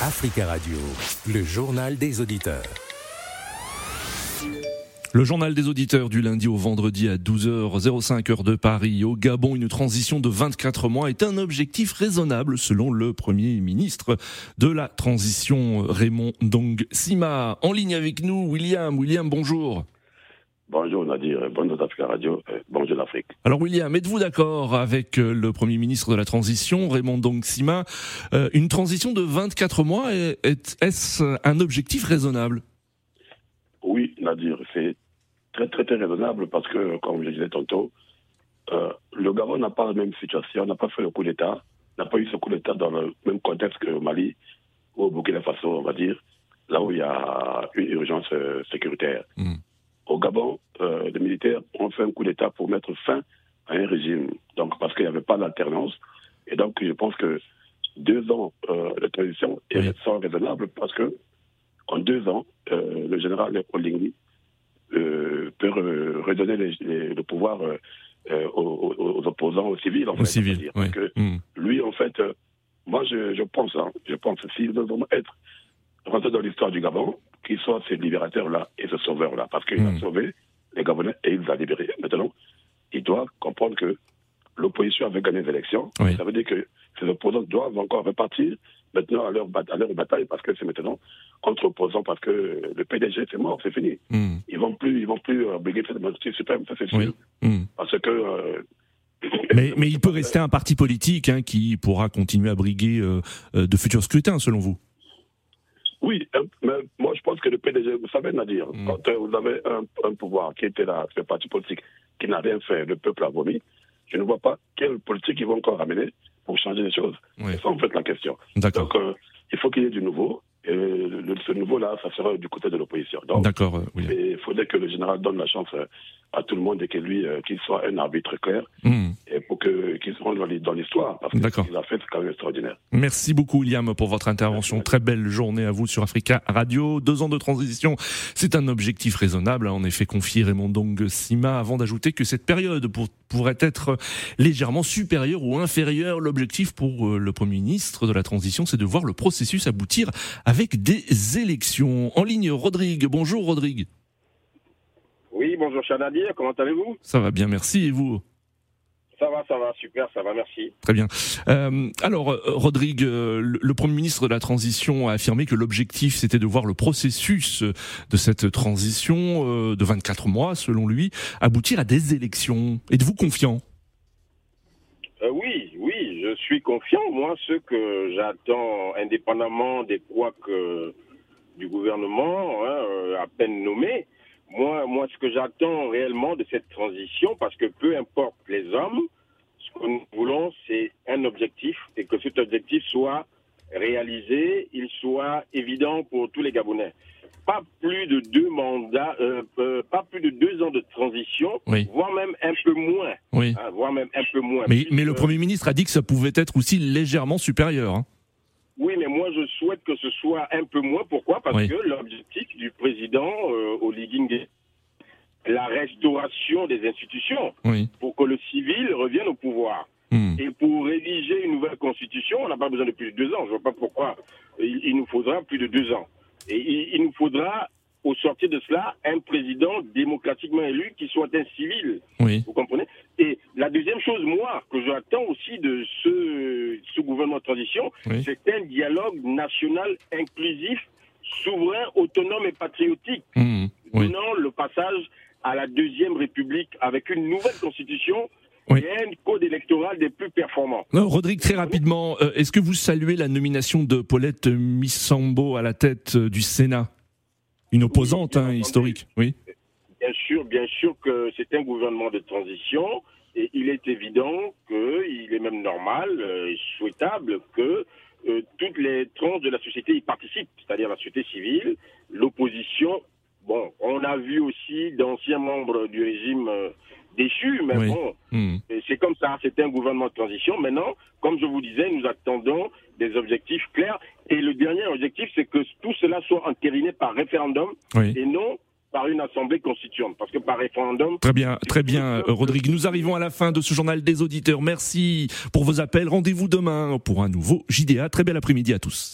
Africa Radio, le journal des auditeurs. Le journal des auditeurs du lundi au vendredi à 12h05 heure de Paris. Au Gabon, une transition de 24 mois est un objectif raisonnable selon le Premier ministre de la transition Raymond Dong Sima. En ligne avec nous, William. William, bonjour. Bonjour Nadir, bonjour Africa Radio, euh, bonjour l'Afrique. Alors William, êtes-vous d'accord avec euh, le Premier ministre de la Transition, Raymond Dong Sima? Euh, Une transition de 24 mois, est-ce un objectif raisonnable? Oui Nadir, c'est très très très raisonnable parce que, comme je disais tantôt, le Gabon n'a pas la même situation, n'a pas fait le coup d'État, n'a pas eu ce coup d'État dans le même contexte que Mali ou au Burkina Faso, on va dire, là où il y a une urgence sécuritaire. Hmm. Au Gabon, militaires ont fait un coup d'État pour mettre fin à un régime, donc parce qu'il n'y avait pas d'alternance. Et donc, je pense que deux ans euh, de transition sont raisonnables parce que en deux ans, euh, le général Oligny euh, peut redonner le pouvoir aux, opposants, aux civils. En aux civils, que hmm. lui, en fait, moi, je, je pense, hein, je pense, s'il veut vraiment être rentré dans l'histoire du Gabon, qu'ils soient ces libérateurs-là et ces sauveurs-là, parce qu'il a hmm. sauvé les Gabonais et il les a libérés. Maintenant, il doit comprendre que l'opposition avait gagné les élections. Ça veut dire que ces opposants doivent encore repartir maintenant à leur, à leur bataille parce que c'est maintenant contre opposants parce que le PDG c'est mort, c'est fini. Hmm. Ils vont plus, ils vont plus euh, briguer cette majorité suprême, ça c'est sûr. Hmm. Parce que euh, mais, mais, il peut rester un parti politique hein, qui pourra continuer à briguer euh, de futurs scrutins, selon vous? Oui, mais moi je pense que le PDG, vous savez, Nadir, mm. quand euh, vous avez un, pouvoir qui était là, ce parti politique, qui n'a rien fait, le peuple a vomi, je ne vois pas quelle politique ils vont encore amener pour changer les choses. C'est ça en fait la question. Donc euh, il faut qu'il y ait du nouveau. Et ce nouveau-là, ça sera du côté de l'opposition. D'accord, euh, oui. Il faudrait que le général donne la chance à tout le monde et que lui, qu'il soit un arbitre clair. Mm et pour qu'ils se rendent dans l'histoire. Parce qu'il a fait, quand même extraordinaire. Merci beaucoup, William, pour votre intervention. Très belle journée à vous sur Africa Radio. Deux ans de transition, c'est un objectif raisonnable, a en effet confié Raymond Dong Sima, avant d'ajouter que cette période pourrait être légèrement supérieure ou inférieure. L'objectif pour euh, le Premier ministre de la transition, c'est de voir le processus aboutir avec des élections. En ligne, Rodrigue. Bonjour, Rodrigue. Oui, bonjour, Chanadir. Comment allez-vous? Ça va bien, merci. Et vous? Ça va, ça va, super, ça va, merci. Très bien. Euh, alors, euh, Rodrigue, euh, le, Premier ministre de la Transition a affirmé que l'objectif, c'était de voir le processus de cette transition de 24 mois, selon lui, aboutir à des élections. Êtes-vous confiant? Oui, oui, je suis confiant. Moi, ce que j'attends, indépendamment des que du gouvernement, hein, à peine nommé, moi, moi, ce que j'attends réellement de cette transition, parce que peu importe les hommes, ce que nous voulons, c'est un objectif et que cet objectif soit réalisé, il soit évident pour tous les Gabonais. Pas plus de deux mandats, euh, euh, pas plus de deux ans de transition, voire même un peu moins. Oui. Hein, voire même un peu moins. Mais, mais le Premier ministre a dit que ça pouvait être aussi légèrement supérieur. Hein. Moi je souhaite que ce soit un peu moins. Pourquoi? Parce que l'objectif du président euh, Oligui la restauration des institutions pour que le civil revienne au pouvoir. Hmm. Et pour rédiger une nouvelle constitution, on n'a pas besoin de plus de deux ans. Je ne vois pas pourquoi il, nous faudra plus de deux ans. Et il, nous faudra, au sortir de cela, un président démocratiquement élu qui soit un civil. Vous comprenez? Et la chose, moi, que j'attends aussi de ce, ce gouvernement de transition, c'est un dialogue national inclusif, souverain, autonome et patriotique. Mmh. le passage à la Deuxième République avec une nouvelle constitution et un code électoral des plus performants. Non, Rodrigue, très rapidement, euh, est-ce que vous saluez la nomination de Paulette Missambo à la tête euh, du Sénat? Une opposante hein, historique, oui Bien sûr, bien sûr que c'est un gouvernement de transition et il est évident qu'il est même normal euh, et souhaitable que toutes les tranches de la société y participent, c'est-à-dire la société civile, l'opposition Bon, on a vu aussi d'anciens membres du régime euh, déchus, mais bon, hmm. c'est comme ça, c'était un gouvernement de transition. Maintenant, comme je vous disais, nous attendons des objectifs clairs. Et le dernier objectif, c'est que tout cela soit entériné par référendum et non par une assemblée constituante, parce que par référendum. Très bien, très bien, Rodrigue. Nous arrivons à la fin de ce journal des auditeurs. Merci pour vos appels. Rendez-vous demain pour un nouveau JDA. Très bel après-midi à tous.